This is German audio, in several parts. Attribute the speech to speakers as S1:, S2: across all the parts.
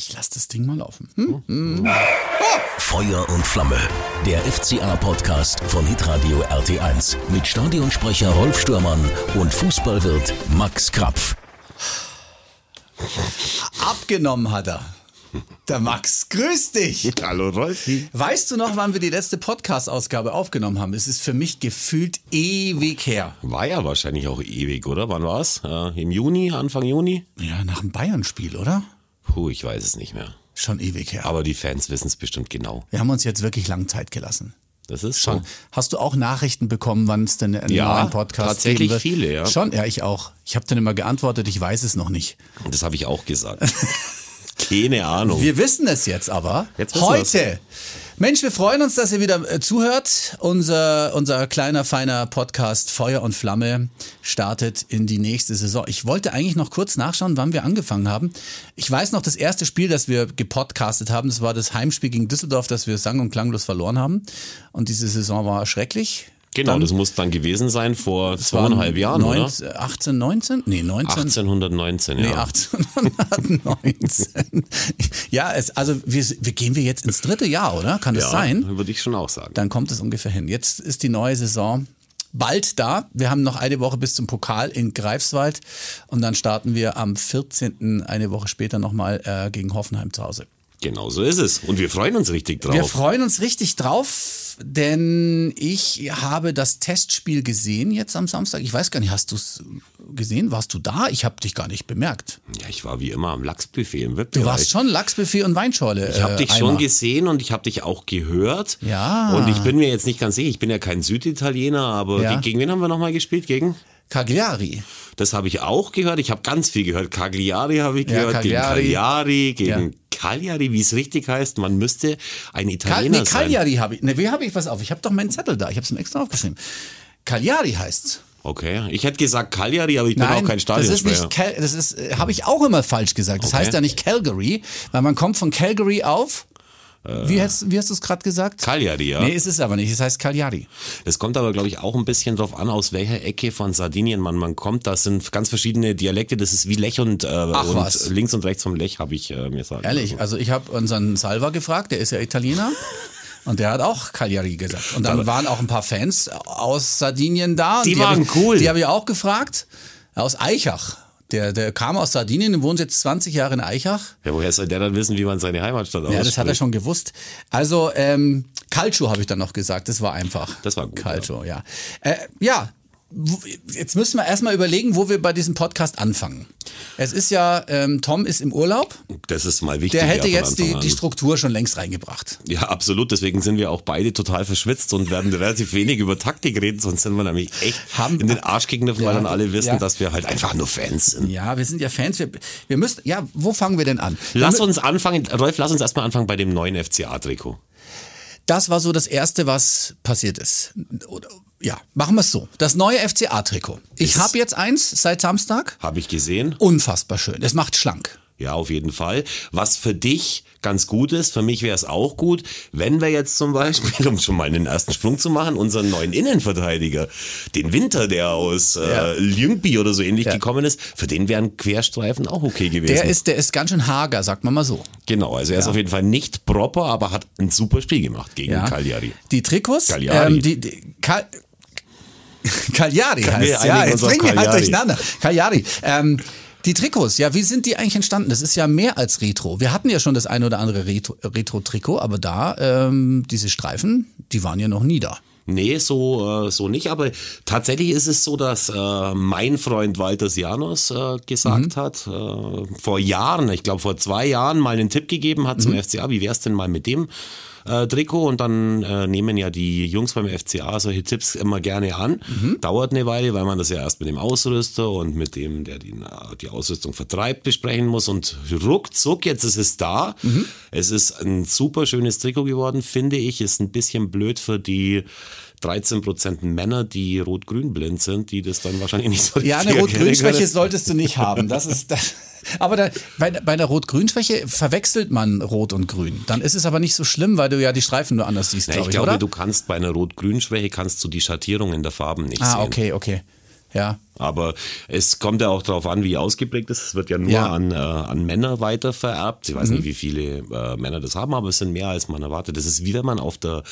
S1: Ich lasse das Ding mal laufen. Hm? Hm.
S2: Feuer und Flamme. Der FCA-Podcast von Hitradio RT1 mit Stadionsprecher Rolf Stürmann und Fußballwirt Max Krapf.
S1: Abgenommen hat er. Der Max, grüß dich.
S3: Hallo Rolfi.
S1: Weißt du noch, wann wir die letzte Podcast-Ausgabe aufgenommen haben? Es ist für mich gefühlt ewig her.
S3: War ja wahrscheinlich auch ewig, oder? Wann war's? Äh, Im Juni, Anfang Juni?
S1: Ja, nach dem Bayern-Spiel, oder?
S3: Puh, ich weiß es nicht mehr.
S1: Schon ewig her.
S3: Aber die Fans wissen es bestimmt genau.
S1: Wir haben uns jetzt wirklich lang Zeit gelassen.
S3: Das ist
S1: Schon. Hast du auch Nachrichten bekommen, wann es denn einen
S3: Ja,
S1: neuen Podcast
S3: tatsächlich
S1: geben wird?
S3: viele, ja.
S1: Schon, ja, ich auch. Ich habe dann immer geantwortet, ich weiß es noch nicht.
S3: Das habe ich auch gesagt. Keine Ahnung.
S1: Wir wissen es jetzt aber.
S3: Jetzt
S1: Heute. Mensch, wir freuen uns, dass ihr wieder äh, zuhört. Unser, unser kleiner, feiner Podcast Feuer und Flamme startet in die nächste Saison. Ich wollte eigentlich noch kurz nachschauen, wann wir angefangen haben. Ich weiß noch, das erste Spiel, das wir gepodcastet haben, das war das Heimspiel gegen Düsseldorf, das wir sang- und klanglos verloren haben. Und diese Saison war schrecklich.
S3: Genau,
S1: Dann-
S3: das muss dann gewesen sein vor zweieinhalb Jahren, oder?
S1: 19, 18, 19? Nee, 19.
S3: 1819,
S1: Nee,
S3: ja.
S1: 1819. ja, es, also wir, wir gehen wir jetzt ins dritte Jahr, oder? Kann das
S3: ja,
S1: sein?
S3: Würde ich schon auch sagen.
S1: Dann kommt es ungefähr hin. Jetzt ist die neue Saison bald da. Wir haben noch eine Woche bis zum Pokal in Greifswald und dann starten wir am 14. eine Woche später nochmal äh, gegen Hoffenheim zu Hause.
S3: Genau so ist es. Und wir freuen uns richtig drauf.
S1: Wir freuen uns richtig drauf, denn ich habe das Testspiel gesehen jetzt am Samstag. Ich weiß gar nicht, hast du es gesehen? Warst du da? Ich habe dich gar nicht bemerkt.
S3: ja, ich war wie immer am Lachsbuffet im
S1: Du
S3: Wettbewerb.
S1: warst schon Lachsbuffet und Weinschorle.
S3: Ich habe
S1: äh,
S3: dich
S1: Eimer.
S3: schon gesehen und ich habe dich auch gehört.
S1: Ja.
S3: Und ich bin mir jetzt nicht ganz sicher, ich bin ja kein Süditaliener, aber
S1: Ja.
S3: ge- gegen wen haben wir nochmal gespielt? Gegen?
S1: Cagliari.
S3: Das habe ich auch gehört. Ich habe ganz viel gehört. Cagliari habe ich
S1: Ja,
S3: gehört,
S1: Cagliari.
S3: gegen Cagliari, gegen
S1: Ja.
S3: Cagliari, wie es richtig heißt. Man müsste ein
S1: Cal
S3: Italiener
S1: nee,
S3: sein.
S1: Cagliari habe ich. Ne, wie habe ich was auf? Ich habe doch meinen Zettel da. Ich habe es mir extra aufgeschrieben. Cagliari heißt's.
S3: Okay, ich hätte gesagt Cagliari, aber ich bin auch kein
S1: das ist
S3: Stadionsprecher.
S1: nicht Cal das ist äh, habe ich auch immer falsch gesagt. Das
S3: Okay.
S1: heißt ja nicht Calgary, weil man kommt von Calgary auf wie hast, wie hast du es gerade gesagt?
S3: Cagliari, ja.
S1: Nee, ist es aber nicht. Es heißt Cagliari.
S3: Es kommt aber, glaube ich, auch ein bisschen drauf an, aus welcher Ecke von Sardinien man, man kommt. Das sind ganz verschiedene Dialekte. Das ist wie Lech und, äh, und
S1: was.
S3: links und rechts vom Lech, habe ich äh, mir sagen
S1: Ehrlich,
S3: lassen.
S1: also ich habe unseren Salva gefragt, der ist ja Italiener. Und der hat auch Cagliari gesagt. Und dann waren auch ein paar Fans aus Sardinien da.
S3: Die
S1: hab
S3: waren
S1: ich,
S3: cool.
S1: Die habe ich auch gefragt. Aus Eichach. Der, der kam aus Sardinien und wohnt jetzt 20 Jahre in Eichach.
S3: Ja, woher soll der dann wissen, wie man seine Heimatstadt ausspricht?
S1: Ja, das hat er schon gewusst. Also, ähm, Calcio habe ich dann noch gesagt. Das war einfach.
S3: Das war gut,
S1: Calcio, ja. Äh, ja, jetzt müssen wir erstmal überlegen, wo wir bei diesem Podcast anfangen. Es ist ja, ähm, Tom ist im Urlaub.
S3: Das ist mal wichtig.
S1: Der hätte
S3: ja,
S1: jetzt die, die Struktur schon längst reingebracht.
S3: Ja, absolut. Deswegen sind wir auch beide total verschwitzt und werden relativ wenig über Taktik reden, sonst sind wir nämlich echt
S1: Haben-
S3: in den Arsch gegriffen, weil
S1: Ja,
S3: dann alle wissen,
S1: ja.
S3: dass wir halt einfach nur Fans sind.
S1: Ja, wir sind ja Fans. Wir, wir müssen, ja, wo fangen wir denn an?
S3: Lass uns anfangen, Rolf, lass uns erstmal anfangen bei dem neuen FCA-Trikot.
S1: Das war so das Erste, was passiert ist. Ja, machen wir es so. Das neue FCA-Trikot. Ich habe jetzt eins seit Samstag.
S3: Habe ich gesehen.
S1: Unfassbar schön. Es macht schlank.
S3: Ja, auf jeden Fall. Was für dich ganz gut ist, für mich wäre es auch gut, wenn wir jetzt zum Beispiel, um schon mal einen ersten Sprung zu machen, unseren neuen Innenverteidiger, den Winter, der aus
S1: Ja.
S3: äh, Ljungby oder so ähnlich
S1: Ja.
S3: gekommen ist, für den wären Querstreifen auch okay gewesen.
S1: Der ist, der ist ganz schön hager, sagt man mal so.
S3: Genau, also er ist auf jeden Fall nicht proper, aber hat ein super Spiel gemacht gegen
S1: Ja.
S3: Cagliari.
S1: Die Trikots,
S3: Cagliari.
S1: Ähm, die, die, Cagliari heißt ja. Jetzt bringen wir halt durcheinander. Cagliari. Ähm, die Trikots, ja, wie sind die eigentlich entstanden? Das ist ja mehr als Retro. Wir hatten ja schon das eine oder andere Retro- Retro-Trikot, aber da, ähm, diese Streifen, die waren ja noch nie da.
S3: Nee, so, äh, so nicht, aber tatsächlich ist es so, dass äh, mein Freund Walter Sianos äh, gesagt
S1: Mhm.
S3: hat, äh, vor Jahren, ich glaube vor zwei Jahren, mal einen Tipp gegeben hat
S1: Mhm.
S3: zum FCA, wie wär's denn mal mit dem äh, Trikot und dann äh, nehmen ja die Jungs beim FCA solche Tipps immer gerne an.
S1: Mhm.
S3: Dauert eine Weile, weil man das ja erst mit dem Ausrüster und mit dem, der die, die Ausrüstung vertreibt, besprechen muss und ruckzuck, jetzt ist es da.
S1: Mhm.
S3: Es ist ein super schönes Trikot geworden, finde ich, ist ein bisschen blöd für die 13% Männer, die rot-grün blind sind, die das dann wahrscheinlich nicht so
S1: Ja, eine Rot-Grün-Schwäche solltest du nicht haben. Das ist das. Aber da, bei, bei der Rot-Grün-Schwäche verwechselt man Rot und Grün. Dann ist es aber nicht so schlimm, weil du ja die Streifen nur anders siehst,
S3: Ja,
S1: glaube
S3: ich glaube,
S1: oder?
S3: du kannst bei einer Rot-Grün-Schwäche kannst du die Schattierungen der Farben nicht
S1: ah,
S3: sehen.
S1: okay, okay. Ja.
S3: Aber es kommt ja auch darauf an, wie ausgeprägt es ist. Es wird ja nur
S1: Ja.
S3: an, äh, an Männer weiter vererbt. Ich weiß
S1: Mhm.
S3: nicht, wie viele äh, Männer das haben, aber es sind mehr, als man erwartet. Das ist wie wenn man auf der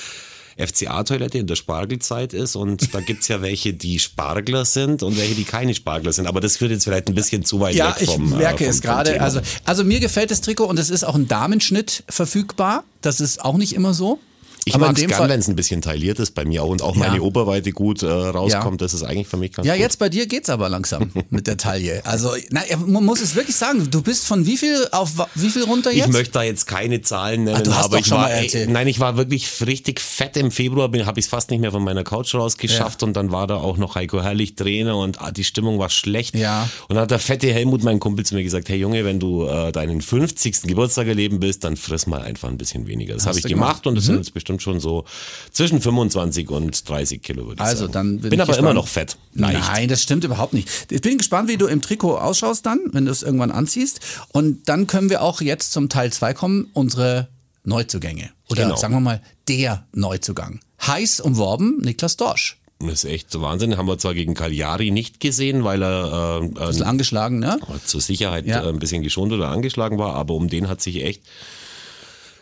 S3: FCA-Toilette in der Spargelzeit ist und da gibt's ja welche, die Spargler sind und welche, die keine Spargler sind. Aber das führt jetzt vielleicht ein bisschen zu weit
S1: Ja,
S3: weg
S1: ich
S3: vom
S1: merke
S3: äh, vom,
S1: es
S3: vom
S1: gerade. Also, also mir gefällt das Trikot und es ist auch ein Damenschnitt verfügbar. Das ist auch nicht immer so.
S3: Ich
S1: Aber
S3: mag es gern, wenn es ein bisschen tailliert ist bei mir auch und auch
S1: Ja.
S3: meine Oberweite gut äh, rauskommt. Das ist eigentlich für mich ganz
S1: Ja,
S3: gut.
S1: jetzt bei dir geht's aber langsam mit der Taille. Also, na, man muss es wirklich sagen, du bist von wie viel auf wie viel runter jetzt?
S3: Ich möchte da jetzt keine Zahlen nennen,
S1: Ah, du hast
S3: aber
S1: doch
S3: ich
S1: schon
S3: war,
S1: mal
S3: ey, nein, ich war wirklich richtig fett im Februar, habe ich es fast nicht mehr von meiner Couch rausgeschafft und dann war da auch noch Heiko Herrlich Trainer und ah, die Stimmung war schlecht.
S1: Ja.
S3: Und dann hat der fette Helmut, mein Kumpel, zu mir gesagt, hey Junge, wenn du äh, deinen 50. Geburtstag erleben willst, dann friss mal einfach ein bisschen weniger. Das habe ich gemacht
S1: gemacht?
S3: und das sind jetzt bestimmt schon so zwischen 25 und 30 Kilo, würde ich
S1: also,
S3: sagen.
S1: dann bin,
S3: bin
S1: ich
S3: aber
S1: gespannt.
S3: immer noch fett. Leicht.
S1: Nein, das stimmt überhaupt nicht. Ich bin gespannt, wie du im Trikot ausschaust dann, wenn du es irgendwann anziehst. Und dann können wir auch jetzt zum Teil 2 kommen, unsere Neuzugänge. Oder
S3: Genau.
S1: sagen wir mal, der Neuzugang. Heiß umworben, Niklas Dorsch.
S3: Das ist echt so Wahnsinn. Haben wir zwar gegen Cagliari nicht gesehen, weil er äh,
S1: Bisschen angeschlagen, ne?
S3: zur Sicherheit
S1: Ja.
S3: äh, ein bisschen geschont oder angeschlagen war, aber um den hat sich echt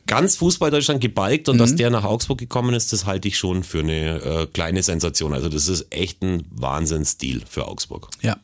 S3: ganz Fußball Deutschland gebalgt und dass
S1: Mhm.
S3: der nach Augsburg gekommen ist, das halte ich schon für eine äh, kleine Sensation. Also das ist echt ein Wahnsinnsdeal für Augsburg.
S1: Ja.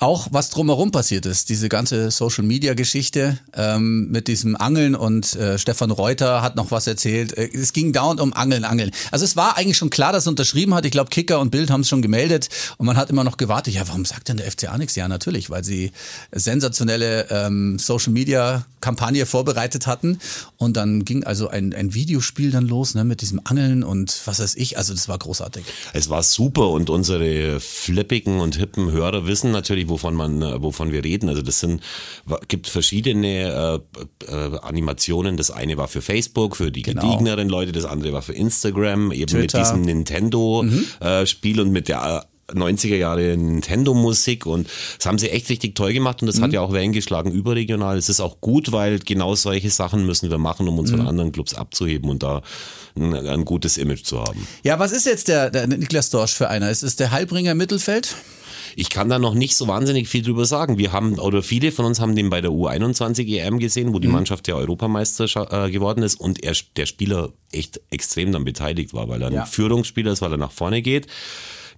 S1: Auch was drumherum passiert ist, diese ganze Social Media Geschichte ähm, mit diesem Angeln und äh, Stefan Reuter hat noch was erzählt. Äh, Es ging dauernd um Angeln, Angeln. Also es war eigentlich schon klar, dass er unterschrieben hat. Ich glaube, Kicker und Bild haben es schon gemeldet und man hat immer noch gewartet. Ja, warum sagt denn der FCA nichts? Ja, natürlich, weil sie sensationelle ähm, Social Media Kampagne vorbereitet hatten und dann ging also ein, ein Videospiel dann los ne, mit diesem Angeln und was weiß ich. Also das war großartig.
S3: Es war super und unsere flippigen und hippen Hörer wissen natürlich, wovon man, äh, wovon wir reden. Also das sind, gibt verschiedene äh, äh, Animationen. Das eine war für Facebook, für die
S1: Genau.
S3: gediegeneren Leute, das andere war für Instagram, eben mit
S1: Twitter.
S3: diesem Nintendo-Spiel und mit der äh, 90er Jahre Nintendo-Musik und das haben sie echt richtig toll gemacht und das hat ja auch Wellen geschlagen überregional. Es ist auch gut, weil genau solche Sachen müssen wir machen, um uns von anderen Clubs abzuheben und da ein, ein gutes Image zu haben.
S1: Ja, was ist jetzt der, der Niklas Dorsch für einer? Ist es der Heilbringer im Mittelfeld?
S3: Ich kann da noch nicht so wahnsinnig viel drüber sagen. Wir haben, oder viele von uns haben den bei der U21 EM gesehen, wo die Mannschaft ja Europameister äh, geworden ist und er, der Spieler echt extrem dann beteiligt war, weil er
S1: Ja.
S3: ein Führungsspieler ist, weil er nach vorne geht.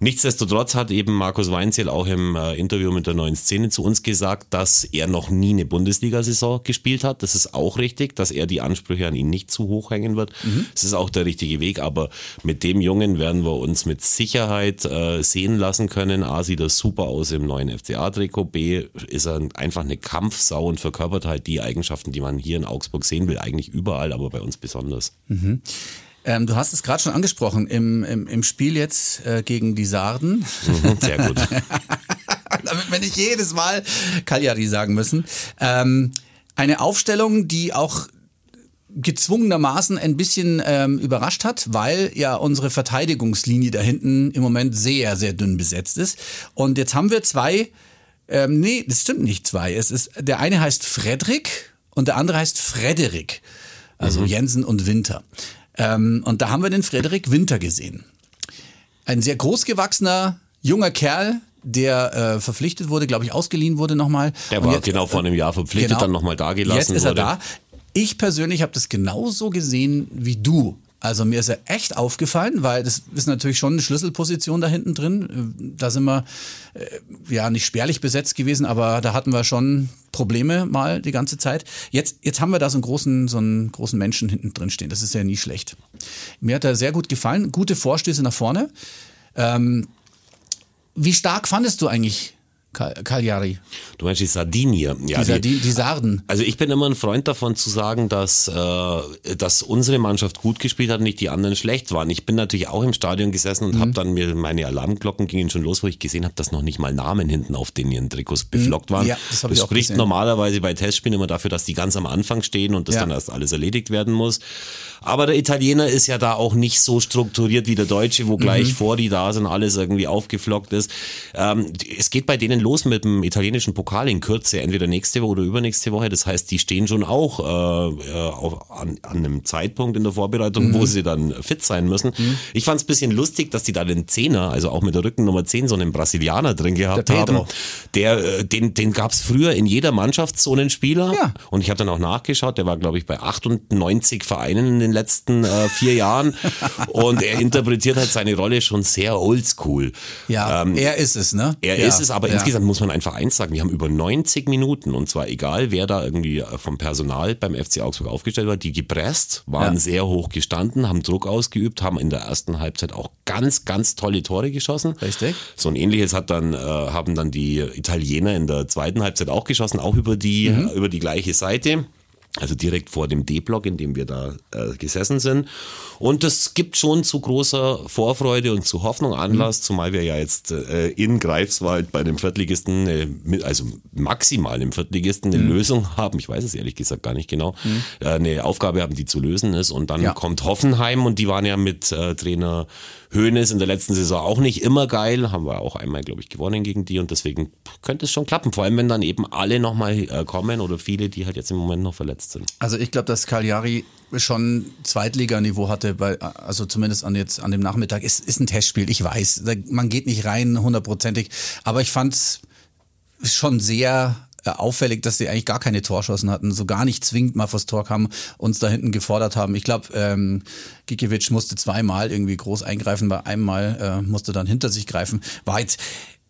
S3: Nichtsdestotrotz hat eben Markus Weinzierl auch im äh, Interview mit der neuen Szene zu uns gesagt, dass er noch nie eine Bundesliga-Saison gespielt hat. Das ist auch richtig, dass er die Ansprüche an ihn nicht zu hoch hängen wird. Das ist auch der richtige Weg, aber mit dem Jungen werden wir uns mit Sicherheit äh, sehen lassen können. A, sieht er super aus im neuen FCA-Trikot. B, ist er einfach eine Kampfsau und verkörpert halt die Eigenschaften, die man hier in Augsburg sehen will. Eigentlich überall, aber bei uns besonders.
S1: Ähm, du hast es gerade schon angesprochen, im, im, im Spiel jetzt äh, gegen die Sarden,
S3: Mhm, Sehr gut.
S1: damit wir nicht jedes Mal Cagliari sagen müssen, ähm, eine Aufstellung, die auch gezwungenermaßen ein bisschen ähm, überrascht hat, weil ja unsere Verteidigungslinie da hinten im Moment sehr, sehr dünn besetzt ist. Und jetzt haben wir zwei, ähm, nee, das stimmt nicht zwei. Es ist, der eine heißt Frederik und der andere heißt Frederik. Also Jensen und Winter. Ähm, und da haben wir den Frederik Winter gesehen. Ein sehr großgewachsener, junger Kerl, der äh, verpflichtet wurde, glaube ich, ausgeliehen wurde nochmal.
S3: Der war
S1: jetzt-
S3: genau vor einem Jahr verpflichtet,
S1: Genau.
S3: dann nochmal da gelassen
S1: Jetzt ist er
S3: wurde.
S1: da. Ich persönlich habe das genauso gesehen wie du. Also mir ist er echt aufgefallen, weil das ist natürlich schon eine Schlüsselposition da hinten drin. Da sind wir äh, ja nicht spärlich besetzt gewesen, aber da hatten wir schon Probleme mal die ganze Zeit. Jetzt, jetzt haben wir da so einen großen, so einen großen Menschen hinten drin stehen. Das ist ja nie schlecht. Mir hat er sehr gut gefallen. Gute Vorstöße nach vorne. Ähm, wie stark fandest du eigentlich Cagliari?
S3: Du meinst die Sardinier. Ja,
S1: Die,
S3: die,
S1: Sardi- die Sarden.
S3: also ich bin immer ein Freund davon zu sagen, dass, äh, dass unsere Mannschaft gut gespielt hat und nicht die anderen schlecht waren. Ich bin natürlich auch im Stadion gesessen und
S1: Mhm.
S3: habe dann mir meine Alarmglocken gingen schon los, wo ich gesehen habe, dass noch nicht mal Namen hinten auf den ihren Trikots beflockt waren.
S1: Mhm. Ja, das auch
S3: spricht
S1: gesehen.
S3: normalerweise bei Testspielen immer dafür, dass die ganz am Anfang stehen und das
S1: Ja.
S3: dann erst alles erledigt werden muss. Aber der Italiener ist ja da auch nicht so strukturiert wie der Deutsche, wo
S1: Mhm.
S3: gleich vor die da sind, alles irgendwie aufgeflockt ist. Ähm, es geht bei denen los mit dem italienischen Pokal in Kürze, entweder nächste Woche oder übernächste Woche. Das heißt, die stehen schon auch äh, auf, an, an einem Zeitpunkt in der Vorbereitung, mhm. wo sie dann fit sein müssen. Mhm. Ich fand es ein bisschen lustig, dass die da den Zehner, also auch mit der Rückennummer 10, so einen Brasilianer drin gehabt der haben. Der, äh, den den gab es früher in jeder Mannschaft so einen Spieler. Ja. Und ich habe dann auch nachgeschaut, der war, glaube ich, bei 98 Vereinen in den letzten äh, vier Jahren. und er interpretiert halt seine Rolle schon sehr oldschool.
S1: Ja, ähm, er ist es, ne?
S3: Er
S1: ja.
S3: ist es, aber ja. insgesamt muss man einfach eins sagen, wir haben über 90 Minuten und zwar egal, wer da irgendwie äh, vom Personal beim FC Augsburg aufgestellt war, die gepresst, waren ja. sehr hoch gestanden, haben Druck ausgeübt, haben in der ersten Halbzeit auch ganz, ganz tolle Tore geschossen.
S1: Richtig.
S3: So ein ähnliches hat dann, äh, haben dann die Italiener in der zweiten Halbzeit auch geschossen, auch über die, mhm. über die gleiche Seite also direkt vor dem D-Block, in dem wir da äh, gesessen sind. Und das gibt schon zu großer Vorfreude und zu Hoffnung Anlass, mhm. zumal wir ja jetzt äh, in Greifswald bei dem Viertligisten, äh, also maximal im Viertligisten, eine mhm. Lösung haben. Ich weiß es ehrlich gesagt gar nicht genau. Mhm. Äh, eine Aufgabe haben, die zu lösen ist. Und dann ja. kommt Hoffenheim und die waren ja mit äh, Trainer Höhnes in der letzten Saison auch nicht immer geil. Haben wir auch einmal, glaube ich, gewonnen gegen die und deswegen könnte es schon klappen. Vor allem, wenn dann eben alle nochmal äh, kommen oder viele, die halt jetzt im Moment noch verletzt sind.
S1: Also ich glaube, dass Cagliari schon Zweitliganiveau hatte, bei, also zumindest an jetzt an dem Nachmittag. Es ist ein Testspiel, ich weiß. Man geht nicht rein hundertprozentig, aber ich fand es schon sehr auffällig, dass sie eigentlich gar keine Torschossen hatten, so gar nicht zwingend mal vors Tor kamen, uns da hinten gefordert haben. Ich glaube, ähm, Gikiewicz musste zweimal irgendwie groß eingreifen, bei einem Mal äh, musste dann hinter sich greifen. War jetzt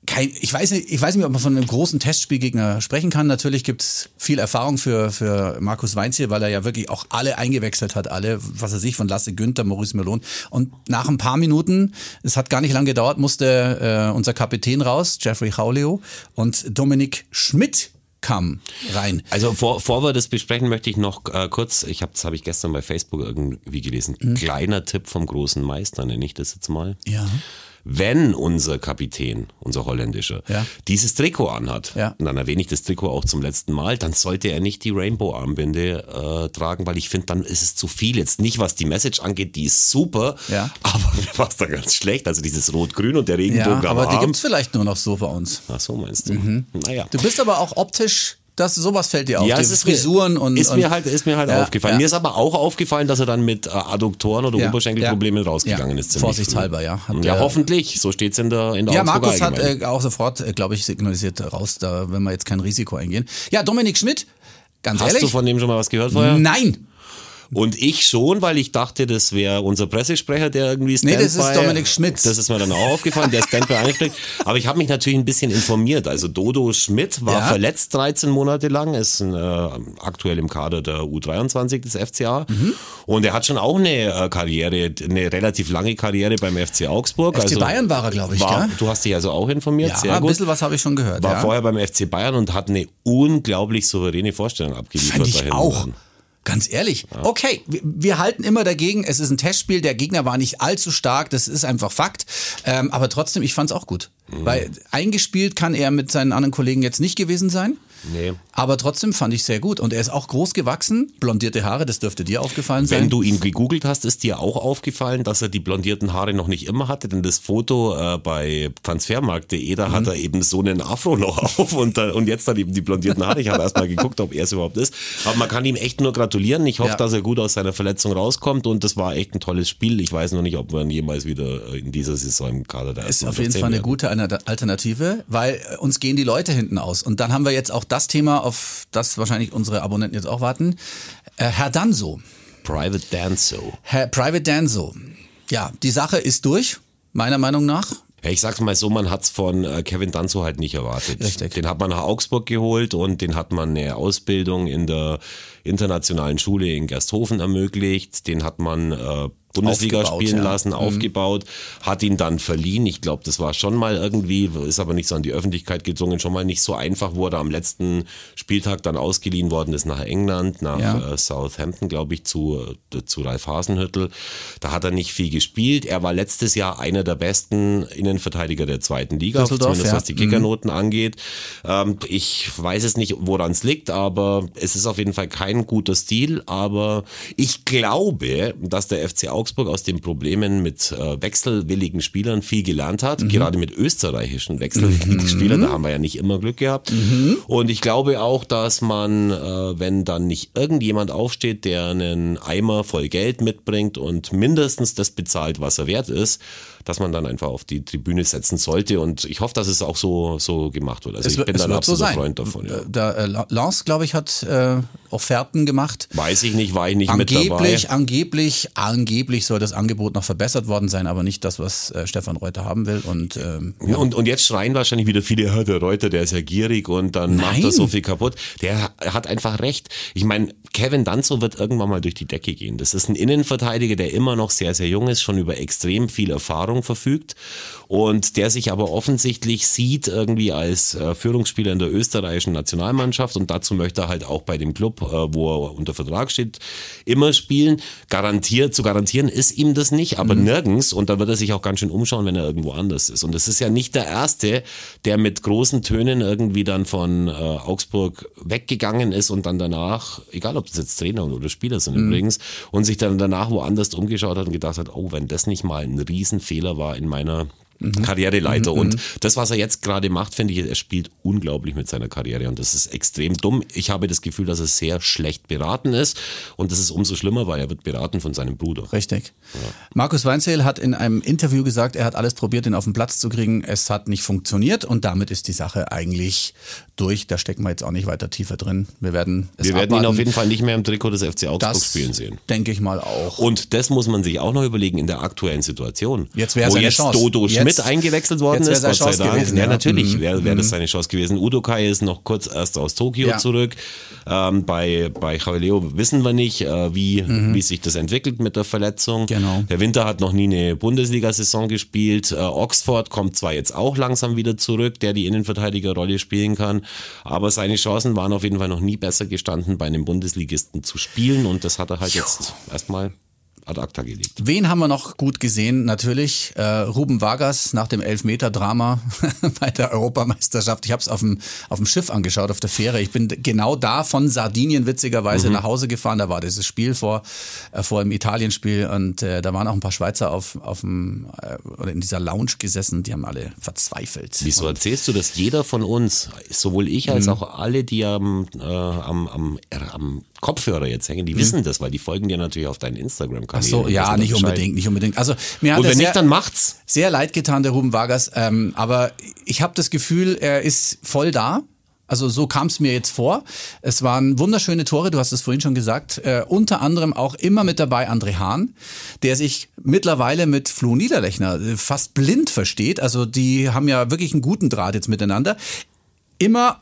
S1: kein, ich weiß nicht, ich weiß nicht, ob man von einem großen Testspielgegner sprechen kann. Natürlich gibt es viel Erfahrung für, für Markus Weinz hier, weil er ja wirklich auch alle eingewechselt hat, alle, was er sich von Lasse Günther, Maurice Melon. Und nach ein paar Minuten, es hat gar nicht lange gedauert, musste äh, unser Kapitän raus, Jeffrey Chaulio, und Dominik Schmidt kam rein.
S3: Also vor, vor wir das besprechen, möchte ich noch äh, kurz, ich habe das habe ich gestern bei Facebook irgendwie gelesen, mhm. kleiner Tipp vom großen Meister, nenne ich das jetzt mal.
S1: Ja
S3: wenn unser Kapitän, unser holländischer, ja. dieses Trikot anhat, ja. und dann erwähne ich das Trikot auch zum letzten Mal, dann sollte er nicht die Rainbow-Armbinde äh, tragen, weil ich finde, dann ist es zu viel. Jetzt nicht, was die Message angeht, die ist super, ja. aber mir war es da ganz schlecht. Also dieses Rot-Grün und der Regenbogen
S1: ja, aber die gibt es vielleicht nur noch so bei uns.
S3: Ach so meinst du? Mhm.
S1: Naja. Du bist aber auch optisch das, sowas fällt dir auf.
S3: Ja, die es ist Frisuren mir, und. Ist mir halt, ist mir halt ja, aufgefallen. Ja. Mir ist aber auch aufgefallen, dass er dann mit äh, Adduktoren oder ja, Oberschenkelproblemen rausgegangen ist.
S1: Vorsichtshalber, ja.
S3: Hat ja, hoffentlich. So steht es in der, in der
S1: Ja, Markus hat äh, auch sofort, äh, glaube ich, signalisiert raus, da, wenn wir jetzt kein Risiko eingehen. Ja, Dominik Schmidt, ganz
S3: Hast
S1: ehrlich.
S3: Hast du von dem schon mal was gehört vorher?
S1: Nein.
S3: Und ich schon, weil ich dachte, das wäre unser Pressesprecher, der irgendwie
S1: Standby... Nee, das ist Dominik Schmidt.
S3: Das ist mir dann auch aufgefallen, der Standby anspricht. Aber ich habe mich natürlich ein bisschen informiert. Also Dodo Schmidt war ja. verletzt 13 Monate lang, ist äh, aktuell im Kader der U23 des FCA. Mhm. Und er hat schon auch eine äh, Karriere, eine relativ lange Karriere beim FC Augsburg.
S1: FC also Bayern war er, glaube ich, war,
S3: Du hast dich also auch informiert,
S1: ja,
S3: sehr gut.
S1: ein bisschen was habe ich schon gehört.
S3: War
S1: ja.
S3: vorher beim FC Bayern und hat eine unglaublich souveräne Vorstellung abgeliefert.
S1: Fand ich auch. Dann. Ganz ehrlich. Okay, wir, wir, halten immer dagegen. Es ist ein Testspiel. Der Gegner war nicht allzu stark. Das ist einfach Fakt. Ähm, aber trotzdem, ich fand es auch gut. Mhm. Weil eingespielt kann er mit seinen anderen Kollegen jetzt nicht gewesen sein.
S3: Nee.
S1: Aber trotzdem fand ich sehr gut. Und er ist auch groß gewachsen, blondierte Haare, das dürfte dir aufgefallen sein.
S3: Wenn du ihn gegoogelt hast, ist dir auch aufgefallen, dass er die blondierten Haare noch nicht immer hatte. Denn das Foto äh, bei transfermarkt.de, da mhm. hat er eben so einen Afro noch auf und, äh, und jetzt dann eben die blondierten Haare. Ich habe erst mal geguckt, ob er es überhaupt ist. Aber man kann ihm echt nur gratulieren. Ich hoffe, ja. dass er gut aus seiner Verletzung rauskommt und das war echt ein tolles Spiel. Ich weiß noch nicht, ob wir ihn jemals wieder in dieser Saison im Kader da
S1: ist. Ist auf jeden Fall eine gute Alternative, weil äh, uns gehen die Leute hinten aus. Und dann haben wir jetzt auch das Thema, auf das wahrscheinlich unsere Abonnenten jetzt auch warten. Äh, Herr Danso.
S3: Private Danso.
S1: Herr Private Danso. Ja, die Sache ist durch, meiner Meinung nach.
S3: Ja, ich sag's mal so, man hat's von äh, Kevin Danzo halt nicht erwartet.
S1: Richtig.
S3: Den hat man nach Augsburg geholt und den hat man eine Ausbildung in der internationalen Schule in Gersthofen ermöglicht. Den hat man äh, Bundesliga spielen ja. lassen, mhm. aufgebaut, hat ihn dann verliehen. Ich glaube, das war schon mal irgendwie, ist aber nicht so an die Öffentlichkeit gezwungen, schon mal nicht so einfach, wurde am letzten Spieltag dann ausgeliehen worden ist nach England, nach ja. äh, Southampton, glaube ich, zu, äh, zu Ralf Hasenhüttel. Da hat er nicht viel gespielt. Er war letztes Jahr einer der besten Innenverteidiger der zweiten Liga, zumindest ja. was die Kickernoten mhm. angeht. Ähm, ich weiß es nicht, woran es liegt, aber es ist auf jeden Fall kein guter Stil. Aber ich glaube, dass der FC auch Augsburg aus den Problemen mit äh, wechselwilligen Spielern viel gelernt hat, mhm. gerade mit österreichischen wechselwilligen mhm. Spielern, da haben wir ja nicht immer Glück gehabt. Mhm. Und ich glaube auch, dass man, äh, wenn dann nicht irgendjemand aufsteht, der einen Eimer voll Geld mitbringt und mindestens das bezahlt, was er wert ist, dass man dann einfach auf die Tribüne setzen sollte. Und ich hoffe, dass es auch so, so gemacht wird. Also
S1: es
S3: ich bin dann absoluter
S1: so
S3: Freund davon. Ja.
S1: Da, äh, Lance, glaube ich, hat äh, Offerten gemacht.
S3: Weiß ich nicht, war ich nicht
S1: angeblich,
S3: mit dabei.
S1: Angeblich, angeblich soll das Angebot noch verbessert worden sein, aber nicht das, was äh, Stefan Reuter haben will. Und, ähm,
S3: ja. und, und jetzt schreien wahrscheinlich wieder viele, der Reuter, der ist ja gierig und dann Nein. macht er so viel kaputt. Der hat einfach recht. Ich meine, Kevin Danzo wird irgendwann mal durch die Decke gehen. Das ist ein Innenverteidiger, der immer noch sehr, sehr jung ist, schon über extrem viel Erfahrung verfügt und der sich aber offensichtlich sieht irgendwie als äh, Führungsspieler in der österreichischen Nationalmannschaft und dazu möchte er halt auch bei dem Club, äh, wo er unter Vertrag steht, immer spielen. Garantiert, zu garantieren ist ihm das nicht, aber mhm. nirgends und da wird er sich auch ganz schön umschauen, wenn er irgendwo anders ist. Und es ist ja nicht der Erste, der mit großen Tönen irgendwie dann von äh, Augsburg weggegangen ist und dann danach, egal ob das jetzt Trainer oder Spieler sind mhm. übrigens, und sich dann danach woanders umgeschaut hat und gedacht hat, oh, wenn das nicht mal ein Riesenfehler war in meiner mhm. Karriereleiter. Mhm. Und mhm. das, was er jetzt gerade macht, finde ich, er spielt unglaublich mit seiner Karriere und das ist extrem dumm. Ich habe das Gefühl, dass er sehr schlecht beraten ist und das ist umso schlimmer, weil er wird beraten von seinem Bruder.
S1: Richtig. Ja. Markus Weinzierl hat in einem Interview gesagt, er hat alles probiert, ihn auf den Platz zu kriegen. Es hat nicht funktioniert und damit ist die Sache eigentlich durch. Da stecken wir jetzt auch nicht weiter tiefer drin. Wir werden
S3: es Wir werden ihn auf jeden Fall nicht mehr im Trikot des FC Augsburg das spielen sehen.
S1: Denke ich mal auch.
S3: Und das muss man sich auch noch überlegen in der aktuellen Situation.
S1: Jetzt wäre seine
S3: jetzt
S1: Chance.
S3: Dodo Schmidt mit eingewechselt worden ist,
S1: Gott sei Dank.
S3: Gewesen, ja, natürlich mhm. wäre wär das mhm. seine Chance gewesen. Udo Kai ist noch kurz erst aus Tokio ja. zurück. Ähm, bei bei Jauleo wissen wir nicht, äh, wie, mhm. wie sich das entwickelt mit der Verletzung.
S1: Genau.
S3: Der Winter hat noch nie eine Bundesliga-Saison gespielt. Äh, Oxford kommt zwar jetzt auch langsam wieder zurück, der die Innenverteidigerrolle spielen kann, aber seine Chancen waren auf jeden Fall noch nie besser gestanden, bei einem Bundesligisten zu spielen und das hat er halt jetzt erstmal ad acta gelegt.
S1: Wen haben wir noch gut gesehen? Natürlich äh, Ruben Vargas nach dem Elfmeter-Drama bei der Europameisterschaft. Ich habe es auf dem, auf dem Schiff angeschaut, auf der Fähre. Ich bin genau da von Sardinien witzigerweise mhm. nach Hause gefahren. Da war dieses Spiel vor, äh, vor dem Italienspiel und äh, da waren auch ein paar Schweizer auf, auf dem, äh, oder in dieser Lounge gesessen. Die haben alle verzweifelt.
S3: Wieso erzählst du, dass jeder von uns, sowohl ich als mhm. auch alle, die am, äh, am, am, am Kopfhörer jetzt hängen, die mhm. wissen das, weil die folgen dir natürlich auf deinen Instagram-Kanal.
S1: Ach so, ja, nicht unbedingt, nicht unbedingt. Also mir hat
S3: Und wenn nicht, dann macht's.
S1: Sehr leid getan, der Ruben Vargas. Ähm, aber ich habe das Gefühl, er ist voll da. Also so kam es mir jetzt vor. Es waren wunderschöne Tore, du hast es vorhin schon gesagt. Äh, unter anderem auch immer mit dabei André Hahn, der sich mittlerweile mit Flo Niederlechner äh, fast blind versteht. Also die haben ja wirklich einen guten Draht jetzt miteinander. Immer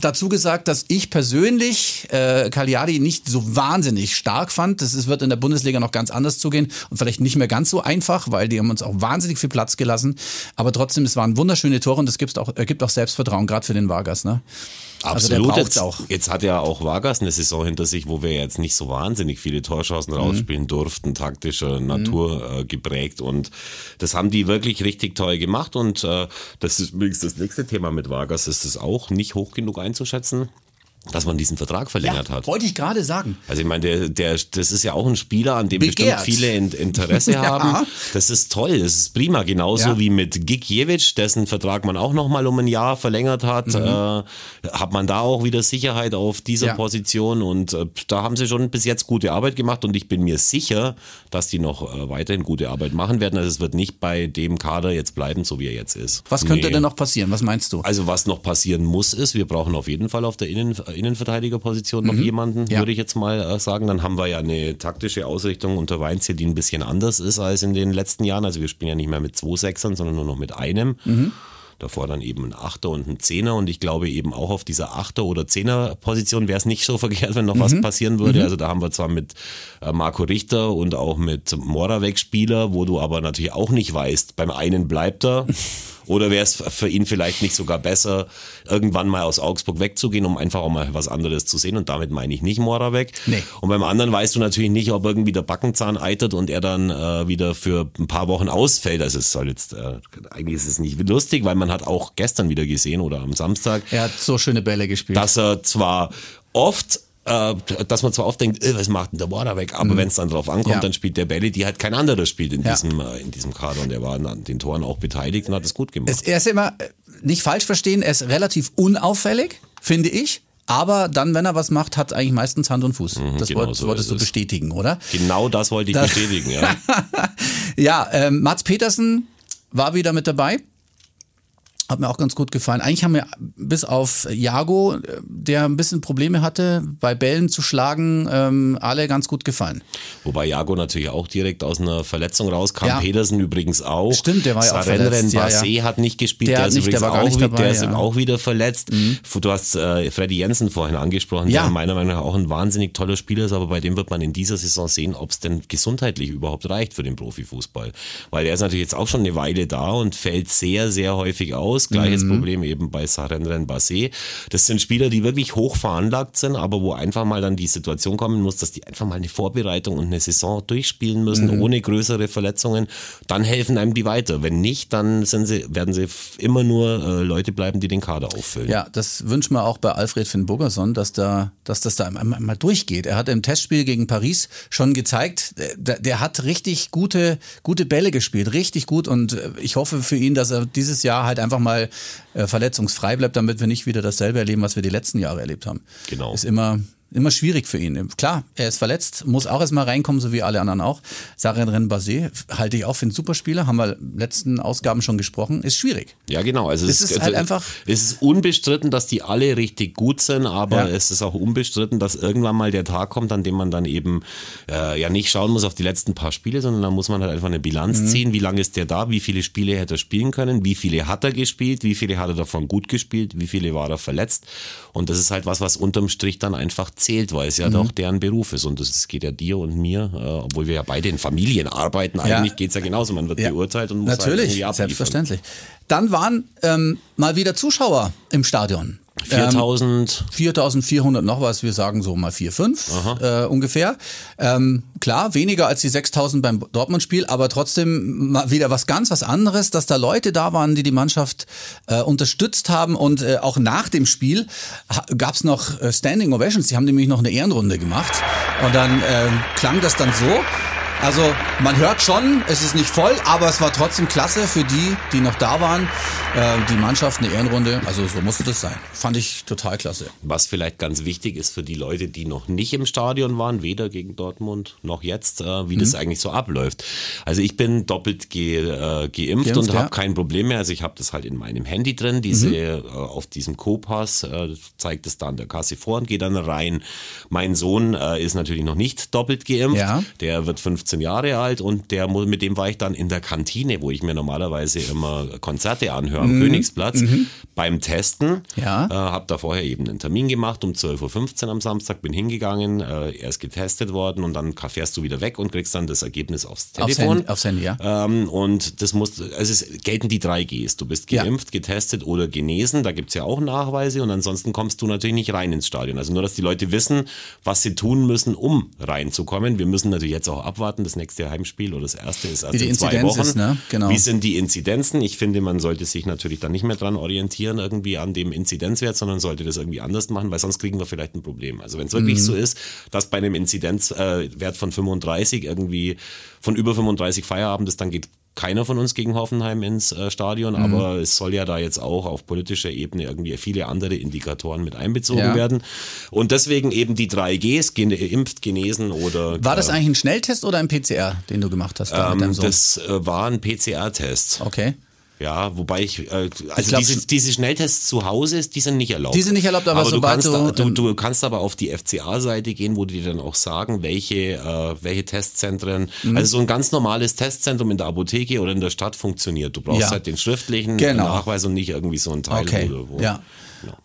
S1: dazu gesagt, dass ich persönlich äh, Cagliari nicht so wahnsinnig stark fand. Das ist, wird in der Bundesliga noch ganz anders zugehen und vielleicht nicht mehr ganz so einfach, weil die haben uns auch wahnsinnig viel Platz gelassen. Aber trotzdem, es waren wunderschöne Tore und es gibt auch, äh, gibt auch Selbstvertrauen, gerade für den Vargas. Ne?
S3: Also Absolut. Also jetzt, auch. jetzt hat ja auch Vargas eine Saison hinter sich, wo wir jetzt nicht so wahnsinnig viele Torchancen mhm. rausspielen durften, taktischer Natur mhm. äh, geprägt. Und das haben die wirklich richtig toll gemacht. Und äh, das ist übrigens das nächste Thema mit Vargas, ist es auch nicht hoch genug einzuschätzen dass man diesen Vertrag verlängert
S1: ja,
S3: hat.
S1: Wollte ich gerade sagen.
S3: Also ich meine, der, der, das ist ja auch ein Spieler, an dem Begehrt. bestimmt viele Interesse ja. haben. Das ist toll, das ist prima. Genauso ja. wie mit Gikiewicz, dessen Vertrag man auch nochmal um ein Jahr verlängert hat, mhm. äh, hat man da auch wieder Sicherheit auf dieser. Position und äh, da haben sie schon bis jetzt gute Arbeit gemacht und ich bin mir sicher, dass die noch äh, weiterhin gute Arbeit machen werden. Also es wird nicht bei dem Kader jetzt bleiben, so wie er jetzt ist.
S1: Was könnte nee. denn noch passieren? Was meinst du?
S3: Also was noch passieren muss, ist, wir brauchen auf jeden Fall auf der Innen Innenverteidigerposition noch mhm. jemanden, ja. würde ich jetzt mal äh, sagen. Dann haben wir ja eine taktische Ausrichtung unter Weinziel, die ein bisschen anders ist als in den letzten Jahren. Also wir spielen ja nicht mehr mit zwei Sechsern, sondern nur noch mit einem. Mhm. Davor dann eben ein Achter und ein Zehner und ich glaube eben auch auf dieser Achter- oder Zehner-Position wäre es nicht so verkehrt, wenn noch mhm. was passieren würde. Mhm. Also da haben wir zwar mit äh, Marco Richter und auch mit Moravec Spieler, wo du aber natürlich auch nicht weißt, beim einen bleibt er Oder wäre es für ihn vielleicht nicht sogar besser, irgendwann mal aus Augsburg wegzugehen, um einfach auch mal was anderes zu sehen? Und damit meine ich nicht Moravec.
S1: Nee.
S3: Und beim anderen weißt du natürlich nicht, ob irgendwie der Backenzahn eitert und er dann äh, wieder für ein paar Wochen ausfällt. Also es soll jetzt, äh, eigentlich ist es nicht lustig, weil man hat auch gestern wieder gesehen oder am Samstag.
S1: Er hat so schöne Bälle gespielt.
S3: Dass er zwar oft äh, dass man zwar oft denkt, äh, was macht denn der Water weg, aber wenn es dann drauf ankommt,
S1: Ja.
S3: dann spielt der Belly, die halt kein anderer spielt in,
S1: Ja.
S3: diesem, äh, in diesem Kader und der war an den Toren auch beteiligt und hat es gut gemacht.
S1: Es, er ist immer, äh, nicht falsch verstehen, er ist relativ unauffällig, finde ich. Aber dann, wenn er was macht, hat eigentlich meistens Hand und Fuß. das
S3: genau
S1: wollt,
S3: so
S1: wolltest du
S3: es.
S1: bestätigen, oder?
S3: genau das wollte ich
S1: Das-
S3: bestätigen, ja.
S1: Ja, ähm, Mats Petersen war wieder mit dabei. Hat mir auch ganz gut gefallen. Eigentlich haben wir bis auf Jago, der ein bisschen Probleme hatte, bei Bällen zu schlagen, ähm, alle ganz gut gefallen.
S3: Wobei Jago natürlich auch direkt aus einer Verletzung rauskam.
S1: Ja.
S3: Pedersen übrigens auch.
S1: Stimmt, der war ja auch verletzt, ja, ja.
S3: hat nicht gespielt,
S1: Der
S3: der, ist
S1: nicht, der
S3: übrigens
S1: gar
S3: auch,
S1: dabei,
S3: der ist
S1: ja. Mhm.
S3: auch wieder verletzt. Du hast äh, Freddy Jensen vorhin angesprochen,
S1: Ja.
S3: der meiner Meinung nach auch ein wahnsinnig toller Spieler ist, aber bei dem wird man in dieser Saison sehen, ob es denn gesundheitlich überhaupt reicht für den Profifußball. Weil er ist natürlich jetzt auch schon eine Weile da und fällt sehr, sehr häufig aus. Gleiches
S1: Mhm.
S3: Problem eben bei Sarenren Bassé. Das sind Spieler, die wirklich hoch veranlagt sind, aber wo einfach mal dann die Situation kommen muss, dass die einfach mal eine Vorbereitung und eine Saison durchspielen müssen,
S1: Mhm.
S3: ohne größere Verletzungen. Dann helfen einem die weiter. Wenn nicht, dann sind sie, werden sie immer nur äh, Leute bleiben, die den Kader auffüllen.
S1: Ja, das wünschen wir auch bei Alfred Finn Burgerson, dass, da, dass das da einmal mal durchgeht. Er hat im Testspiel gegen Paris schon gezeigt, der, der hat richtig gute, gute Bälle gespielt, richtig gut. Und äh, ich hoffe für ihn, dass er dieses Jahr halt einfach mal äh, verletzungsfrei bleibt, damit wir nicht wieder dasselbe erleben, was wir die letzten Jahre erlebt haben.
S3: Genau.
S1: Ist immer, immer schwierig für ihn. Klar, er ist verletzt, muss auch erstmal reinkommen, so wie alle anderen auch. Sarin Renbase halte ich auch für einen Superspieler, haben wir in den letzten Ausgaben schon gesprochen, ist schwierig.
S3: Ja, genau. Also
S1: Es
S3: es,
S1: ist halt einfach-
S3: Es ist unbestritten, dass die alle richtig gut sind, aber
S1: Ja.
S3: es ist auch unbestritten, dass irgendwann mal der Tag kommt, an dem man dann eben äh, ja nicht schauen muss auf die letzten paar Spiele, sondern dann muss man halt einfach eine Bilanz
S1: Mhm.
S3: ziehen. Wie lange ist der da? Wie viele Spiele hätte er spielen können? Wie viele hat er gespielt? Wie viele hat er davon gut gespielt? Wie viele war er verletzt? Und das ist halt was, was unterm Strich dann einfach zählt, weil es ja
S1: Mhm.
S3: doch deren Beruf ist. Und das, geht ja dir und mir, äh, obwohl wir ja beide in Familien arbeiten.
S1: Ja.
S3: Eigentlich geht's ja genauso. Man wird
S1: Ja.
S3: beurteilt und muss halt
S1: Natürlich,
S3: abliefern.
S1: selbstverständlich. Dann waren ähm, mal wieder Zuschauer im Stadion. Ähm,
S3: 4000
S1: 4400 noch was, wir sagen so mal 4, 5 äh, ungefähr. Ähm, klar, weniger als die 6000 beim Dortmund-Spiel, aber trotzdem mal wieder was ganz was anderes, dass da Leute da waren, die die Mannschaft äh, unterstützt haben und äh, auch nach dem Spiel gab es noch äh, Standing Ovations, die haben nämlich noch eine Ehrenrunde gemacht und dann ähm, klang das dann so. Also man hört schon, es ist nicht voll, aber es war trotzdem klasse für die, die noch da waren. Äh, die Mannschaft, eine Ehrenrunde, also so musste das sein. Fand ich total klasse.
S3: Was vielleicht ganz wichtig ist für die Leute, die noch nicht im Stadion waren, weder gegen Dortmund noch jetzt, äh, wie
S1: Mhm.
S3: das eigentlich so abläuft. Also ich bin doppelt ge, äh, geimpft,
S1: Geimpft,
S3: und
S1: ja. Mhm.
S3: habe kein Problem mehr. Also ich habe das halt in meinem Handy drin, diese äh, auf diesem Co-Pass äh, zeigt es da an der Kasse vor und gehe dann rein. Mein Sohn äh, ist natürlich noch nicht doppelt geimpft.
S1: Ja.
S3: Der wird 15 Jahre alt und der mit dem war ich dann in der Kantine, wo ich mir normalerweise immer Konzerte anhöre am Königsplatz beim Testen.
S1: Mhm. Ja.
S3: Äh, habe da vorher eben einen Termin gemacht um 12.15 Uhr am Samstag, bin hingegangen, äh, er ist getestet worden und dann fährst du wieder weg und kriegst dann das Ergebnis aufs Telefon.
S1: Aufs Handy, ja.
S3: Ähm, und das muss, also es gelten die drei Gs. Du bist
S1: Ja.
S3: geimpft, getestet oder genesen, da gibt's ja auch Nachweise und ansonsten kommst du natürlich nicht rein ins Stadion. Also nur, dass die Leute wissen, was sie tun müssen, um reinzukommen. Wir müssen natürlich jetzt auch abwarten, das nächste Heimspiel oder das erste ist erst
S1: Wie die
S3: in zwei Wochen.
S1: ist, ne? Genau.
S3: Wie sind die Inzidenzen? Ich finde, man sollte sich natürlich dann nicht mehr dran orientieren, irgendwie an dem Inzidenzwert, sondern sollte das irgendwie anders machen, weil sonst kriegen wir vielleicht ein Problem. Also wenn es
S1: Mhm.
S3: wirklich so ist, dass bei einem Inzidenzwert Wert von 35 irgendwie von über 35 Feierabend ist, dann geht keiner von uns gegen Hoffenheim ins äh, Stadion,
S1: Mhm.
S3: aber es soll ja da jetzt auch auf politischer Ebene irgendwie viele andere Indikatoren mit einbezogen
S1: Ja.
S3: werden. Und deswegen eben die drei Gs, geimpft, genesen oder
S1: War das eigentlich ein Schnelltest oder ein PCR, den du gemacht hast da
S3: ähm, das äh, war ein PCR-Test.
S1: okay.
S3: Ja, wobei ich, äh, also
S1: glaub,
S3: diese, diese Schnelltests zu Hause, die sind nicht erlaubt.
S1: Die sind nicht erlaubt, aber
S3: du
S1: sobald
S3: kannst,
S1: du,
S3: da, du,
S1: ähm,
S3: du kannst aber auf die FCA-Seite gehen, wo die dann auch sagen, welche, äh, welche Testzentren,
S1: Mhm.
S3: also so ein ganz normales Testzentrum in der Apotheke oder in der Stadt funktioniert. Du brauchst
S1: Ja.
S3: halt den schriftlichen
S1: Genau.
S3: Nachweis und nicht irgendwie so ein Teil.
S1: Okay,
S3: Wo, wo,
S1: ja.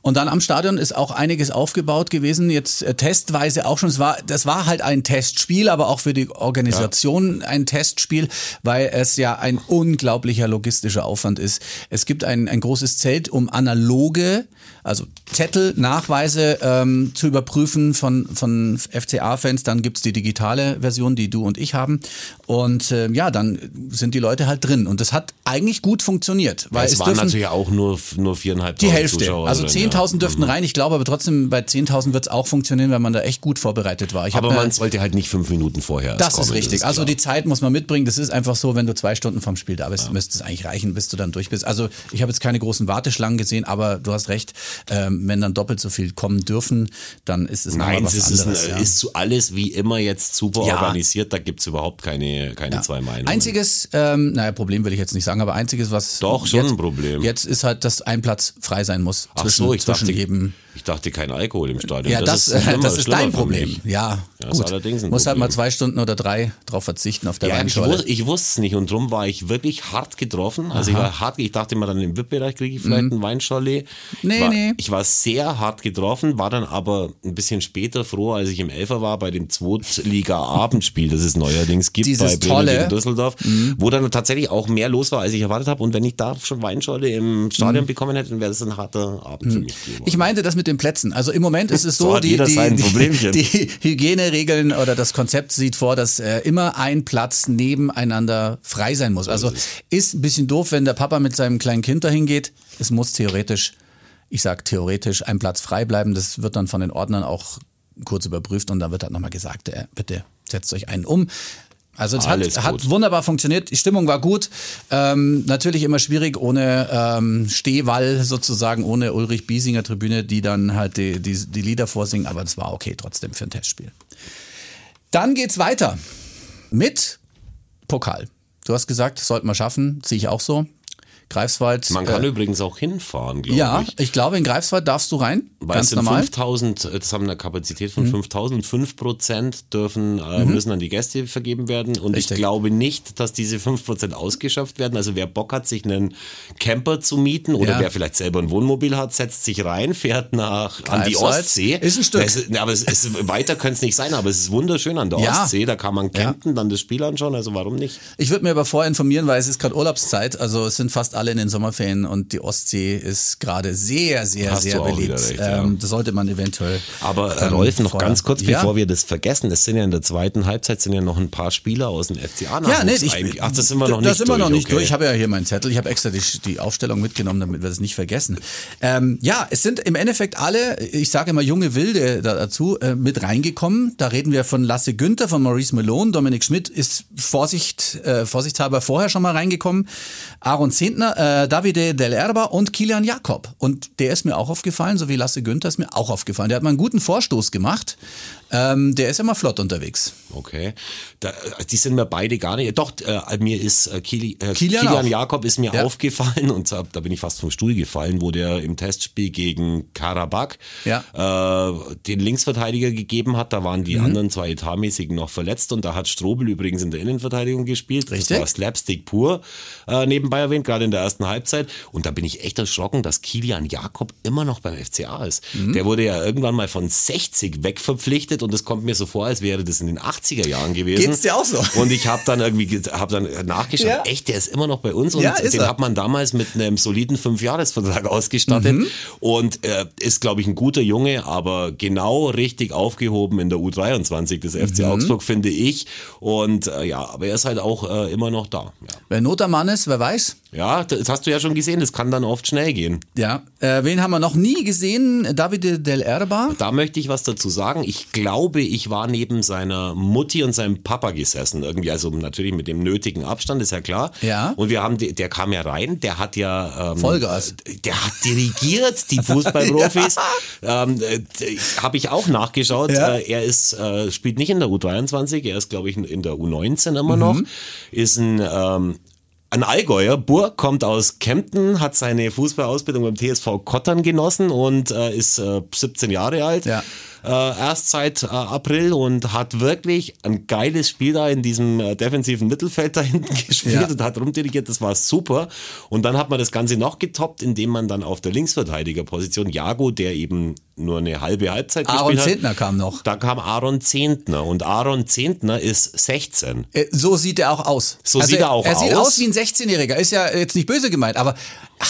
S1: Und dann am Stadion ist auch einiges aufgebaut gewesen, jetzt äh, testweise auch schon. Es war, das war halt ein Testspiel, aber auch für die Organisation ein Testspiel, weil es ja ein unglaublicher logistischer Aufwand ist. Es gibt ein, ein großes Zelt, um analoge, also Zettel, Nachweise ähm, zu überprüfen von, von FCA-Fans. Dann gibt's die digitale Version, die du und ich haben. Und äh, ja, dann sind die Leute halt drin. Und das hat eigentlich gut funktioniert. Weil
S3: es,
S1: es
S3: waren natürlich auch nur, nur viereinhalb
S1: die Hälfte.
S3: Zuschauer.
S1: also also 10.000 dürften
S3: Mhm.
S1: rein. Ich glaube aber trotzdem, bei 10.000 wird es auch funktionieren, wenn man da echt gut vorbereitet war. Ich
S3: Aber man sollte halt nicht fünf Minuten vorher
S1: Das
S3: kommen,
S1: ist richtig. also
S3: klar.
S1: die Zeit muss man mitbringen. Das ist einfach so, wenn du zwei Stunden vom Spiel da bist, müsste es eigentlich reichen, bis du dann durch bist. Also ich habe jetzt keine großen Warteschlangen gesehen, aber du hast recht, ähm, wenn dann doppelt so viel kommen dürfen, dann ist es
S3: Nein,
S1: was
S3: es ist,
S1: anderes.
S3: ein,
S1: ja.
S3: ist zu alles wie immer jetzt super
S1: Ja.
S3: organisiert, da gibt's überhaupt keine, keine zwei Meinungen.
S1: Einziges, ähm, naja, Problem will ich jetzt nicht sagen, aber einziges, was
S3: Doch, schon
S1: jetzt,
S3: ein Problem.
S1: Jetzt ist halt, dass ein Platz frei sein muss
S3: Ach
S1: zwischen,
S3: so, ich
S1: zwischen
S3: dachte,
S1: jedem.
S3: Ich dachte kein Alkohol im Stadion.
S1: Ja, das,
S3: ein schlimmer-
S1: das ist dein Problem. Ja,
S3: Ja,
S1: gut.
S3: ist allerdings ein
S1: Muss halt mal zwei Stunden oder drei drauf verzichten auf der
S3: Ja, ich, wus ich wusste es nicht und drum war ich wirklich hart getroffen. Also ich war hart, ich dachte mal dann im VIP-Bereich kriege ich vielleicht einen Weinschorle.
S1: Mhm. Nee,
S3: ich war,
S1: nee.
S3: Ich war sehr hart getroffen, war dann aber ein bisschen später froh, als ich im Elfer war bei dem Zweitliga-Abendspiel, das es neuerdings gibt
S1: Dieses
S3: bei
S1: tolle- Mhm.
S3: gegen Düsseldorf, wo dann tatsächlich auch mehr los war, als ich erwartet habe. Und wenn ich da schon Weinschorle im Stadion bekommen hätte, dann wäre das ein harter Abend für mich geworden.
S1: Mhm. Ich meinte das mit den Plätzen. Also im Moment ist es
S3: So
S1: so, die, die, die Hygieneregeln oder das Konzept sieht vor, dass äh, immer ein Platz nebeneinander frei sein muss. Also ist ein bisschen doof, wenn der Papa mit seinem kleinen Kind dahin geht. Es muss theoretisch, ich sag theoretisch, ein Platz frei bleiben. Das wird dann von den Ordnern auch kurz überprüft und dann wird halt nochmal gesagt, äh, bitte setzt euch einen um. Also es
S3: Alles
S1: hat, hat wunderbar funktioniert, die Stimmung war gut. Ähm, natürlich immer schwierig ohne ähm, Stehwall sozusagen, ohne Ulrich Biesinger Tribüne, die dann halt die, die, die Lieder vorsingen, aber das war okay trotzdem für ein Testspiel. Dann geht's weiter mit Pokal. Du hast gesagt, das sollten wir schaffen, sehe ich auch so. Greifswald.
S3: Man kann
S1: äh,
S3: übrigens auch hinfahren, glaube
S1: ja,
S3: ich.
S1: ich glaube, in Greifswald darfst du rein.
S3: Weil
S1: ganz
S3: es sind
S1: normal.
S3: 5000, äh, das haben eine Kapazität von
S1: Mhm.
S3: 5000 und 5 Prozent dürfen, äh, müssen an die Gäste vergeben werden. Und
S1: Richtig.
S3: ich glaube nicht, dass diese 5 Prozent ausgeschöpft werden. Also wer Bock hat, sich einen Camper zu mieten oder
S1: Ja.
S3: wer vielleicht selber ein Wohnmobil hat, setzt sich rein, fährt nach, an die Ostsee.
S1: ist ein Stück.
S3: Es aber es ist, weiter könnte es nicht sein, aber es ist wunderschön an der
S1: Ja.
S3: Ostsee. Da kann man campen, dann das Spiel anschauen. Also warum nicht?
S1: Ich würde mir aber vorher informieren, weil es ist gerade Urlaubszeit, also es sind fast alle in den Sommerferien und die Ostsee ist gerade sehr, sehr,
S3: Hast
S1: sehr beliebt.
S3: recht, ja.
S1: ähm, das sollte man eventuell.
S3: Aber äh,
S1: ähm,
S3: Rolf, noch
S1: vorher-
S3: ganz kurz,
S1: Ja.
S3: bevor wir das vergessen, es sind ja in der zweiten Halbzeit sind ja noch ein paar Spieler aus dem FCA
S1: Ja, nee, ich,
S3: eigentlich. Ach, das sind wir noch
S1: das
S3: nicht
S1: sind wir
S3: durch.
S1: noch nicht
S3: okay.
S1: durch. Ich habe ja hier meinen Zettel. Ich habe extra die, die Aufstellung mitgenommen, damit wir das nicht vergessen. Ähm, ja, es sind im Endeffekt alle, ich sage immer junge Wilde da- dazu, äh, mit reingekommen. Da reden wir von Lasse Günther, von Maurice Malone. Dominik Schmidt ist Vorsicht, äh, vorsichtshalber vorher schon mal reingekommen. Aaron Zehntner, äh, Davide Del Erba und Kilian Jakob. Und der ist mir auch aufgefallen, so wie Lasse Günther ist mir auch aufgefallen. Der hat mal einen guten Vorstoß gemacht. Ähm, der ist immer flott unterwegs.
S3: Okay. Da, äh, die sind mir beide gar nicht. Doch, äh, mir ist äh, Kili, äh,
S1: Kilian
S3: Kilian. Jakob ist mir
S1: Ja.
S3: aufgefallen und zwar, da bin ich fast vom Stuhl gefallen, wo der im Testspiel gegen Karabakh
S1: Ja.
S3: äh, den Linksverteidiger gegeben hat. Da waren
S1: Mhm.
S3: die anderen zwei etatmäßigen noch verletzt und da hat Strobel übrigens in der Innenverteidigung gespielt.
S1: Richtig.
S3: Das war Slapstick pur, äh, nebenbei erwähnt, gerade in der ersten Halbzeit. Und da bin ich echt erschrocken, dass Kilian Jakob immer noch beim FCA ist.
S1: Mhm.
S3: Der wurde ja irgendwann mal von 60 wegverpflichtet und es kommt mir so vor, als wäre das in den 80er Jahren gewesen.
S1: Geht's dir auch so?
S3: Und ich habe dann irgendwie ge- hab dann nachgeschaut,
S1: Ja.
S3: echt, der ist immer noch bei uns und
S1: Ja,
S3: den
S1: er.
S3: hat man damals mit einem soliden Fünfjahresvertrag ausgestattet
S1: Mhm.
S3: und äh, ist, glaube ich, ein guter Junge, aber genau richtig aufgehoben in der U23 des
S1: Mhm.
S3: FC Augsburg, finde ich. Und äh, ja, aber er ist halt auch äh, immer noch da. Ja.
S1: Wer Not am Mann ist, wer weiß.
S3: Ja, das hast du ja schon gesehen, das kann dann oft schnell gehen.
S1: Ja, äh, wen haben wir noch nie gesehen? Davide Del Erba.
S3: Da möchte ich was dazu sagen. Ich glaube, ich war neben seiner Mutti und seinem Papa gesessen. Irgendwie, also natürlich mit dem nötigen Abstand, ist ja klar.
S1: Ja.
S3: Und wir haben, der kam ja rein, der hat ja. Ähm,
S1: Vollgas.
S3: Der hat dirigiert, die Fußballprofis. ähm, äh, Habe ich auch nachgeschaut.
S1: Ja.
S3: Äh, er ist, äh, spielt nicht in der U23, er ist, glaube ich, in der U19 immer noch.
S1: Mhm.
S3: Ist ein. Ähm, ein Allgäuer, Burg, kommt aus Kempten, hat seine Fußballausbildung beim TSV Kottern genossen und äh, ist äh, 17 Jahre alt.
S1: Ja.
S3: Äh, erst seit äh, April und hat wirklich ein geiles Spiel da in diesem äh, defensiven Mittelfeld da hinten gespielt
S1: Ja.
S3: und hat rumdirigiert, das war super. Und dann hat man das Ganze noch getoppt, indem man dann auf der Linksverteidigerposition Jago, der eben nur eine halbe Halbzeit
S1: Aaron
S3: gespielt hat.
S1: Zentner kam noch.
S3: Da kam Aaron Zehntner und Aaron Zehntner ist 16.
S1: Äh, So sieht er auch aus. Also
S3: So sieht er auch
S1: Er sieht
S3: aus.
S1: aus wie ein 16-Jähriger. Ist ja jetzt nicht böse gemeint, aber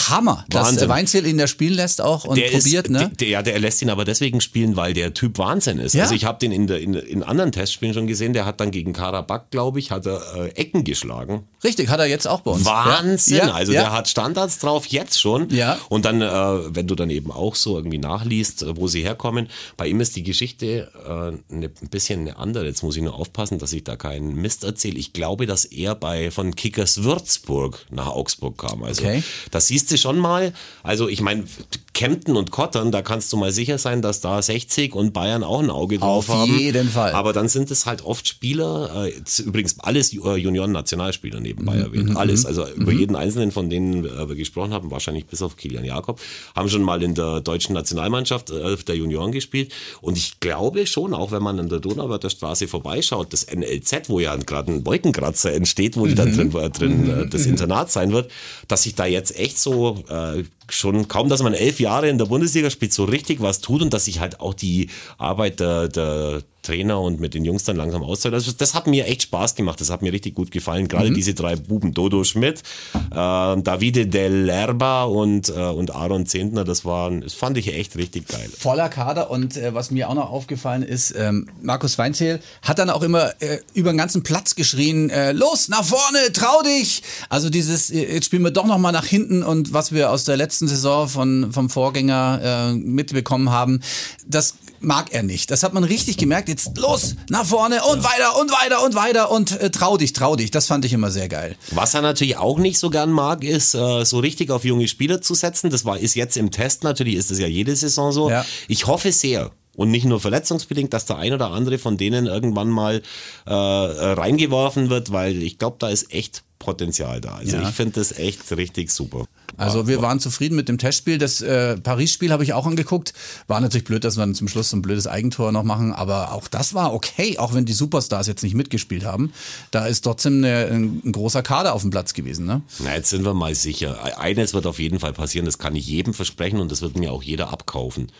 S1: Hammer, dass
S3: Wahnsinn.
S1: äh, Weinziel ihn da spielen lässt auch und probiert,
S3: ist,
S1: ne?
S3: Der, ja, der lässt ihn aber deswegen spielen, weil der Typ Wahnsinn ist.
S1: Ja.
S3: Also ich habe den in, der, in, in anderen Testspielen schon gesehen, der hat dann gegen Karabakh, glaube ich, hat er äh, Ecken geschlagen.
S1: Richtig, hat er jetzt auch bei uns.
S3: Wahnsinn.
S1: Ja,
S3: also der hat Standards drauf, jetzt schon.
S1: Ja.
S3: Und dann, äh, wenn du dann eben auch so irgendwie nachliest, äh, wo sie herkommen, bei ihm ist die Geschichte äh, ne, ein bisschen eine andere. Jetzt muss ich nur aufpassen, dass ich da keinen Mist erzähle. Ich glaube, dass er bei von Kickers Würzburg nach Augsburg kam. Also
S1: Okay.
S3: das siehst du schon mal. Also ich meine, Kempten und Kottern, da kannst du mal sicher sein, dass da 60 und Bayern auch ein Auge drauf
S1: Auf
S3: haben.
S1: jeden Fall.
S3: Aber dann sind es halt oft Spieler, äh, übrigens alles Ju- äh, Junioren-Nationalspieler
S1: Mhm,
S3: nebenbei erwähnt. Alles. Also über jeden einzelnen von denen äh, wir gesprochen haben, wahrscheinlich bis auf Kilian Jakob, haben schon mal in der deutschen Nationalmannschaft äh, der Junioren gespielt. Und ich glaube schon, auch wenn man an der Donauwörther Straße vorbeischaut, das NLZ, wo ja gerade ein Wolkenkratzer entsteht, wo die dann drin, äh, drin äh, das Internat sein wird, dass sich da jetzt echt so äh, schon kaum, dass man elf Jahre in der Bundesliga spielt, so richtig was tut und dass sich halt auch die Arbeit der, der Trainer und mit den Jungs dann langsam auszahlt. Also das hat mir echt Spaß gemacht, das hat mir richtig gut gefallen. Gerade diese drei Buben, Dodo Schmidt, äh, Davide Del Lerba und, äh, und Aaron Zehntner, das, waren, das fand ich echt richtig geil.
S1: voller Kader und äh, was mir auch noch aufgefallen ist, ähm, Markus Weinzierl hat dann auch immer äh, über den ganzen Platz geschrien, äh, los, nach vorne, trau dich! Also dieses, äh, jetzt spielen wir doch noch mal nach hinten und was wir aus der letzten Saison von, vom Vorgänger äh, mitbekommen haben, das mag er nicht. Das hat man richtig gemerkt. Jetzt los, nach vorne und weiter und weiter und weiter und äh, trau dich, trau dich. Das fand ich immer sehr geil.
S3: Was er natürlich auch nicht so gern mag, ist äh, so richtig auf junge Spieler zu setzen. Das war ist jetzt im Test natürlich, ist das ja jede Saison so.
S1: Ja.
S3: Ich hoffe sehr. Und nicht nur verletzungsbedingt, dass der ein oder andere von denen irgendwann mal äh, reingeworfen wird, weil ich glaube, da ist echt Potenzial da. Also
S1: Ja.
S3: ich finde das echt richtig super.
S1: Also wir waren zufrieden mit dem Testspiel. Das äh, Paris-Spiel habe ich auch angeguckt. War natürlich blöd, dass wir dann zum Schluss so ein blödes Eigentor noch machen, aber auch das war okay, auch wenn die Superstars jetzt nicht mitgespielt haben. Da ist trotzdem eine, ein, ein großer Kader auf dem Platz gewesen. Ne?
S3: Na, jetzt sind wir mal sicher. Eines wird auf jeden Fall passieren, das kann ich jedem versprechen und das wird mir auch jeder abkaufen.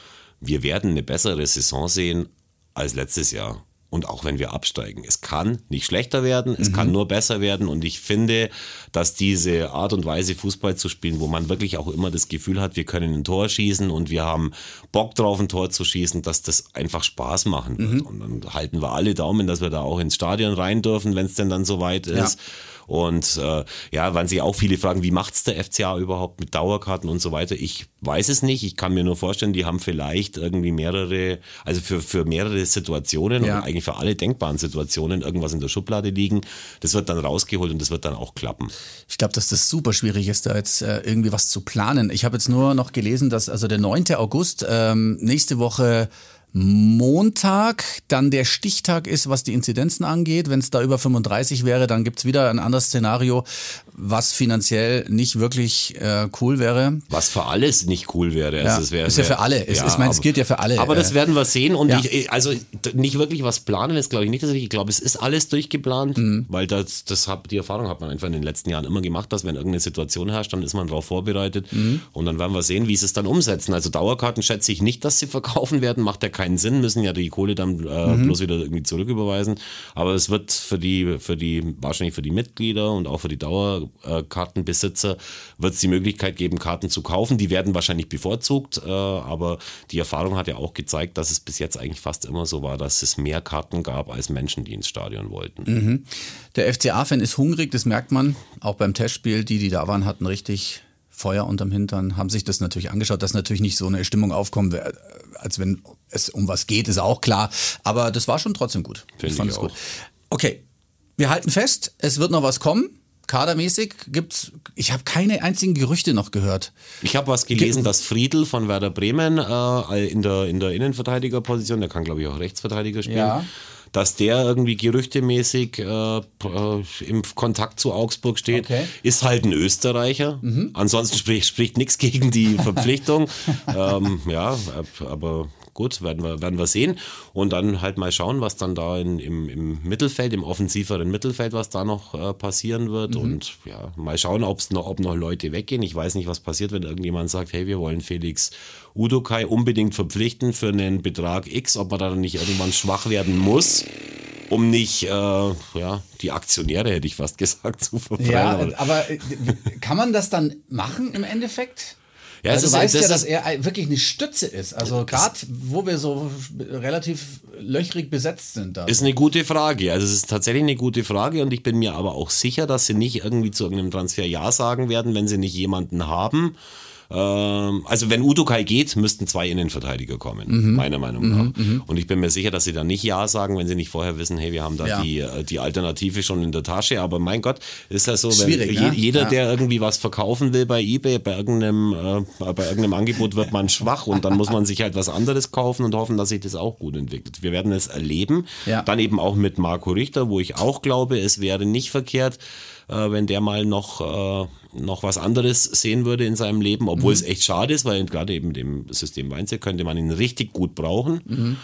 S3: Wir werden eine bessere Saison sehen als letztes Jahr. Und auch wenn wir absteigen. Es kann nicht schlechter werden, es kann nur besser werden. Und ich finde, dass diese Art und Weise, Fußball zu spielen, wo man wirklich auch immer das Gefühl hat, wir können ein Tor schießen und wir haben Bock drauf, ein Tor zu schießen, dass das einfach Spaß machen wird. Und dann halten wir alle Daumen, dass wir da auch ins Stadion rein dürfen, wenn es denn dann soweit ist. Und äh, ja, waren sich auch viele fragen, wie macht's der FCA überhaupt mit Dauerkarten und so weiter? Ich weiß es nicht. Ich kann mir nur vorstellen, die haben vielleicht irgendwie mehrere, also für, für mehrere Situationen
S1: Ja.
S3: und eigentlich für alle denkbaren Situationen irgendwas in der Schublade liegen. Das wird dann rausgeholt und das wird dann auch klappen.
S1: Ich glaube, dass das super schwierig ist, da jetzt äh, irgendwie was zu planen. Ich habe jetzt nur noch gelesen, dass also der 9. August ähm, nächste Woche Montag dann der Stichtag ist, was die Inzidenzen angeht. Wenn es da über 35 wäre, dann gibt's wieder ein anderes Szenario, was finanziell nicht wirklich äh, cool wäre.
S3: Was für alles nicht cool wäre.
S1: Ja,
S3: Also es wäre
S1: ist ja für alle. Es- ich meine, es gilt ja für alle.
S3: Aber das
S1: Äh,
S3: werden wir sehen. Und
S1: ja.
S3: ich, also nicht wirklich was planen, das glaube ich nicht. dass Ich ich glaube, es ist alles durchgeplant,
S1: Mhm.
S3: weil das, das hab, die Erfahrung hat man einfach in den letzten Jahren immer gemacht, dass wenn irgendeine Situation herrscht, dann ist man darauf vorbereitet.
S1: Mhm.
S3: Und dann werden wir sehen, wie sie es dann umsetzen. Also Dauerkarten schätze ich nicht, dass sie verkaufen werden. Macht ja keinen Sinn, müssen ja die Kohle dann äh,
S1: Mhm.
S3: bloß wieder irgendwie zurücküberweisen. Aber es wird für die, für die, wahrscheinlich für die Mitglieder und auch für die Dauerkartenbesitzer wird es die Möglichkeit geben, Karten zu kaufen. Die werden wahrscheinlich bevorzugt, äh, aber die Erfahrung hat ja auch gezeigt, dass es bis jetzt eigentlich fast immer so war, dass es mehr Karten gab als Menschen, die ins Stadion wollten.
S1: Der FCA-Fan ist hungrig, das merkt man. Auch beim Testspiel, die, die da waren, hatten richtig Feuer unterm Hintern, haben sich das natürlich angeschaut, dass natürlich nicht so eine Stimmung aufkommt, als wenn es um was geht, ist auch klar. Aber das war schon trotzdem gut.
S3: Finde
S1: fand
S3: ich
S1: es
S3: auch.
S1: gut. Okay, wir halten fest, es wird noch was kommen. Kadermäßig gibt's, ich habe keine einzigen Gerüchte noch gehört.
S3: Ich habe was gelesen, dass Friedel von Werder Bremen äh, in, der, in der Innenverteidigerposition, der kann glaube ich auch Rechtsverteidiger spielen,
S1: Ja.
S3: Dass der irgendwie gerüchtemäßig äh, äh, im Kontakt zu Augsburg steht,
S1: Okay. Mhm.
S3: ist halt ein Österreicher. Ansonsten spricht, spricht nichts gegen die Verpflichtung. ähm, ja, ab- aber gut, werden wir, werden wir sehen. Und dann halt mal schauen, was dann da in, im, im Mittelfeld, im offensiveren Mittelfeld, was da noch äh, passieren wird. Und ja, mal schauen, ob's noch, ob noch Leute weggehen. Ich weiß nicht, was passiert, wenn irgendjemand sagt, hey, wir wollen Felix Udokai unbedingt verpflichten für einen Betrag X, ob man dann nicht irgendwann schwach werden muss. Um nicht, äh, ja, die Aktionäre hätte ich fast gesagt, zu verfreien.
S1: Ja,
S3: Aber-
S1: aber äh, kann man das dann machen im Endeffekt?
S3: Ja,
S1: Weil
S3: es
S1: du
S3: ist-
S1: weißt
S3: das
S1: ja, dass er wirklich eine Stütze ist. Also gerade, wo wir so relativ löchrig besetzt sind. Da.
S3: Ist eine gute Frage. Also es ist tatsächlich eine gute Frage und ich bin mir aber auch sicher, dass sie nicht irgendwie zu irgendeinem Transfer Ja sagen werden, wenn sie nicht jemanden haben. Ähm, also wenn Udokai geht, müssten zwei Innenverteidiger kommen,
S1: Mhm.
S3: meiner Meinung nach. Und ich bin mir sicher, dass sie dann nicht Ja sagen, wenn sie nicht vorher wissen, hey, wir haben da
S1: Ja.
S3: die, äh, die Alternative schon in der Tasche. Aber mein Gott, ist ja so, wenn je,
S1: ne?
S3: jeder,
S1: Ja.
S3: der irgendwie was verkaufen will bei eBay, bei irgendeinem, äh, bei irgendeinem Angebot wird man schwach und dann muss man sich halt was anderes kaufen und hoffen, dass sich das auch gut entwickelt. Wir werden es erleben.
S1: Ja.
S3: Dann eben auch mit Marco Richter, wo ich auch glaube, es wäre nicht verkehrt, äh, wenn der mal noch, äh, noch was anderes sehen würde in seinem Leben, obwohl
S1: Mhm.
S3: es echt schade ist, weil gerade eben dem System Weinze könnte man ihn richtig gut brauchen.
S1: Mhm.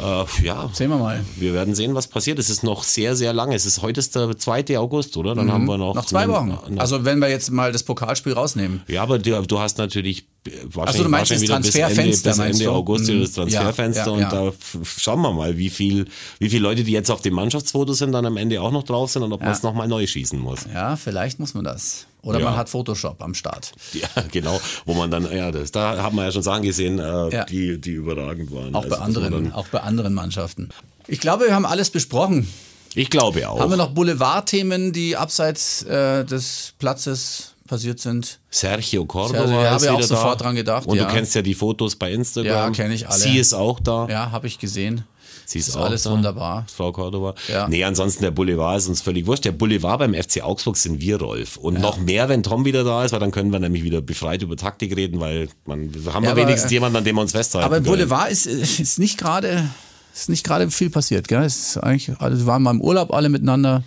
S3: Äh, ja,
S1: Sehen wir mal.
S3: wir werden sehen, was passiert. Es ist noch sehr, sehr lange. Es ist heute ist der 2. August, oder? Dann haben wir noch.
S1: Mhm. Noch zwei Wochen.
S3: Noch-
S1: Also wenn wir jetzt mal das Pokalspiel rausnehmen.
S3: ja, aber du, du hast natürlich wahrscheinlich,
S1: so, du meinst
S3: wahrscheinlich
S1: das
S3: wieder bis Ende,
S1: Transferfenster,
S3: bis Ende? August wieder das
S1: Mhm. Ja,
S3: Transferfenster
S1: ja,
S3: und
S1: ja.
S3: da schauen wir mal, wie viel, wie viele Leute, die jetzt auf dem Mannschaftsfoto sind, dann am Ende auch noch drauf sind und ob man es nochmal neu schießen muss.
S1: Ja, vielleicht muss man das. Oder
S3: Ja.
S1: man hat Photoshop am Start.
S3: Ja, genau, wo man dann, ja, das, da haben wir ja schon Sachen gesehen, äh,
S1: Ja.
S3: die, die überragend waren.
S1: Auch
S3: Also,
S1: bei anderen,
S3: Dann,
S1: auch bei anderen Mannschaften. Ich glaube, wir haben alles besprochen.
S3: ich glaube auch.
S1: Haben wir noch Boulevardthemen, die abseits äh, des Platzes passiert sind?
S3: Sergio Cordova
S1: Sergio, ja,
S3: ist
S1: habe ich auch
S3: wieder
S1: sofort
S3: da.
S1: dran gedacht,
S3: Und
S1: ja.
S3: du kennst ja die Fotos bei Instagram.
S1: Ja, kenn ich alle.
S3: Sie ist auch da.
S1: Ja, habe ich gesehen.
S3: Sie ist
S1: ist
S3: auch
S1: alles
S3: da,
S1: wunderbar.
S3: Frau Cordova.
S1: Ja.
S3: Nee, ansonsten der Boulevard ist uns völlig wurscht. Der Boulevard beim FC Augsburg sind wir, Rolf. Und noch mehr, wenn Tom wieder da ist, weil dann können wir nämlich wieder befreit über Taktik reden, weil man haben
S1: Ja,
S3: wir wenigstens
S1: äh,
S3: jemanden, an dem wir uns festhalten
S1: Aber im
S3: können.
S1: Boulevard ist, ist nicht gerade ist nicht gerade viel passiert. Gell? Ist eigentlich, also wir waren mal im Urlaub alle miteinander.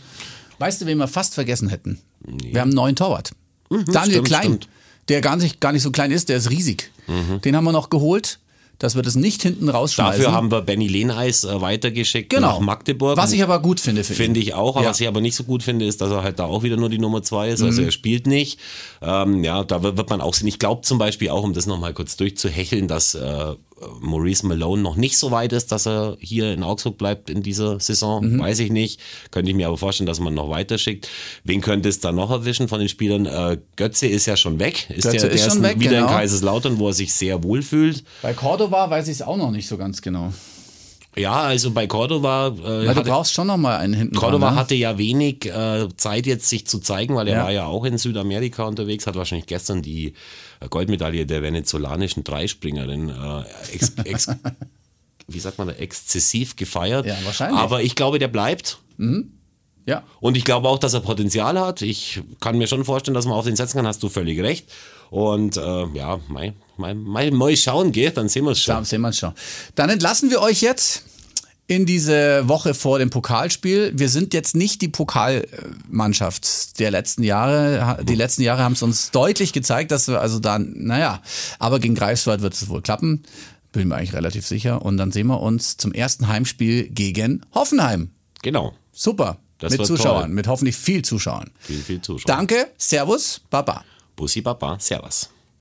S1: Weißt du, wen wir fast vergessen hätten? Wir haben einen neuen Torwart. Daniel
S3: Mhm, stimmt,
S1: Klein,
S3: stimmt.
S1: der gar nicht, gar nicht so klein ist, der ist riesig. Den haben wir noch geholt, dass wir das nicht hinten rausschmeißen.
S3: Dafür haben wir Benny Lehneis äh, weitergeschickt
S1: genau.
S3: nach Magdeburg.
S1: Was ich aber gut finde für.
S3: Finde ich auch, aber
S1: Ja.
S3: was ich aber nicht so gut finde, ist, dass er halt da auch wieder nur die Nummer zwei ist. Also
S1: Mhm.
S3: er spielt nicht. Ähm, ja, da wird wird man auch sehen. Ich glaube zum Beispiel auch, um das nochmal kurz durchzuhecheln, dass äh, Maurice Malone noch nicht so weit ist, dass er hier in Augsburg bleibt in dieser Saison.
S1: Mhm.
S3: Weiß ich nicht. Könnte ich mir aber vorstellen, dass man noch weiter schickt. Wen könnte es da noch erwischen von den Spielern? Äh, Götze ist ja schon weg. Ist
S1: Götze
S3: der, der
S1: ist schon weg,
S3: wieder
S1: genau.
S3: in Kaiserslautern, wo er sich sehr wohl fühlt.
S1: Bei Cordoba weiß ich es auch noch nicht so ganz genau.
S3: Ja, also bei Cordova äh,
S1: Weil du
S3: hatte-
S1: brauchst schon noch mal einen hinten
S3: Cordova
S1: dran, ne?
S3: hatte ja wenig äh, Zeit jetzt sich zu zeigen, weil er
S1: Ja.
S3: war ja auch in Südamerika unterwegs, hat wahrscheinlich gestern die äh, Goldmedaille der venezolanischen Dreispringerin äh, ex, ex, wie sagt man da, exzessiv gefeiert.
S1: Ja, wahrscheinlich.
S3: Aber ich glaube, der bleibt.
S1: Ja.
S3: Und ich glaube auch, dass er Potenzial hat. Ich kann mir schon vorstellen, dass man auf den setzen kann, hast du völlig recht. Und äh, ja, mal, mal, mal, mal schauen, gell? dann sehen wir es schon.
S1: sehen wir schon. Dann entlassen wir euch jetzt in diese Woche vor dem Pokalspiel. Wir sind jetzt nicht die Pokalmannschaft der letzten Jahre. Die letzten Jahre haben es uns deutlich gezeigt, dass wir also dann, naja, aber gegen Greifswald wird es wohl klappen. Bin mir eigentlich relativ sicher. Und dann sehen wir uns zum ersten Heimspiel gegen Hoffenheim.
S3: Genau.
S1: Super.
S3: Das
S1: mit Zuschauern,
S3: toll.
S1: mit hoffentlich viel Zuschauern.
S3: Viel, viel Zuschauer.
S1: Danke, Servus, Baba.
S3: Bussi Baba, Servus.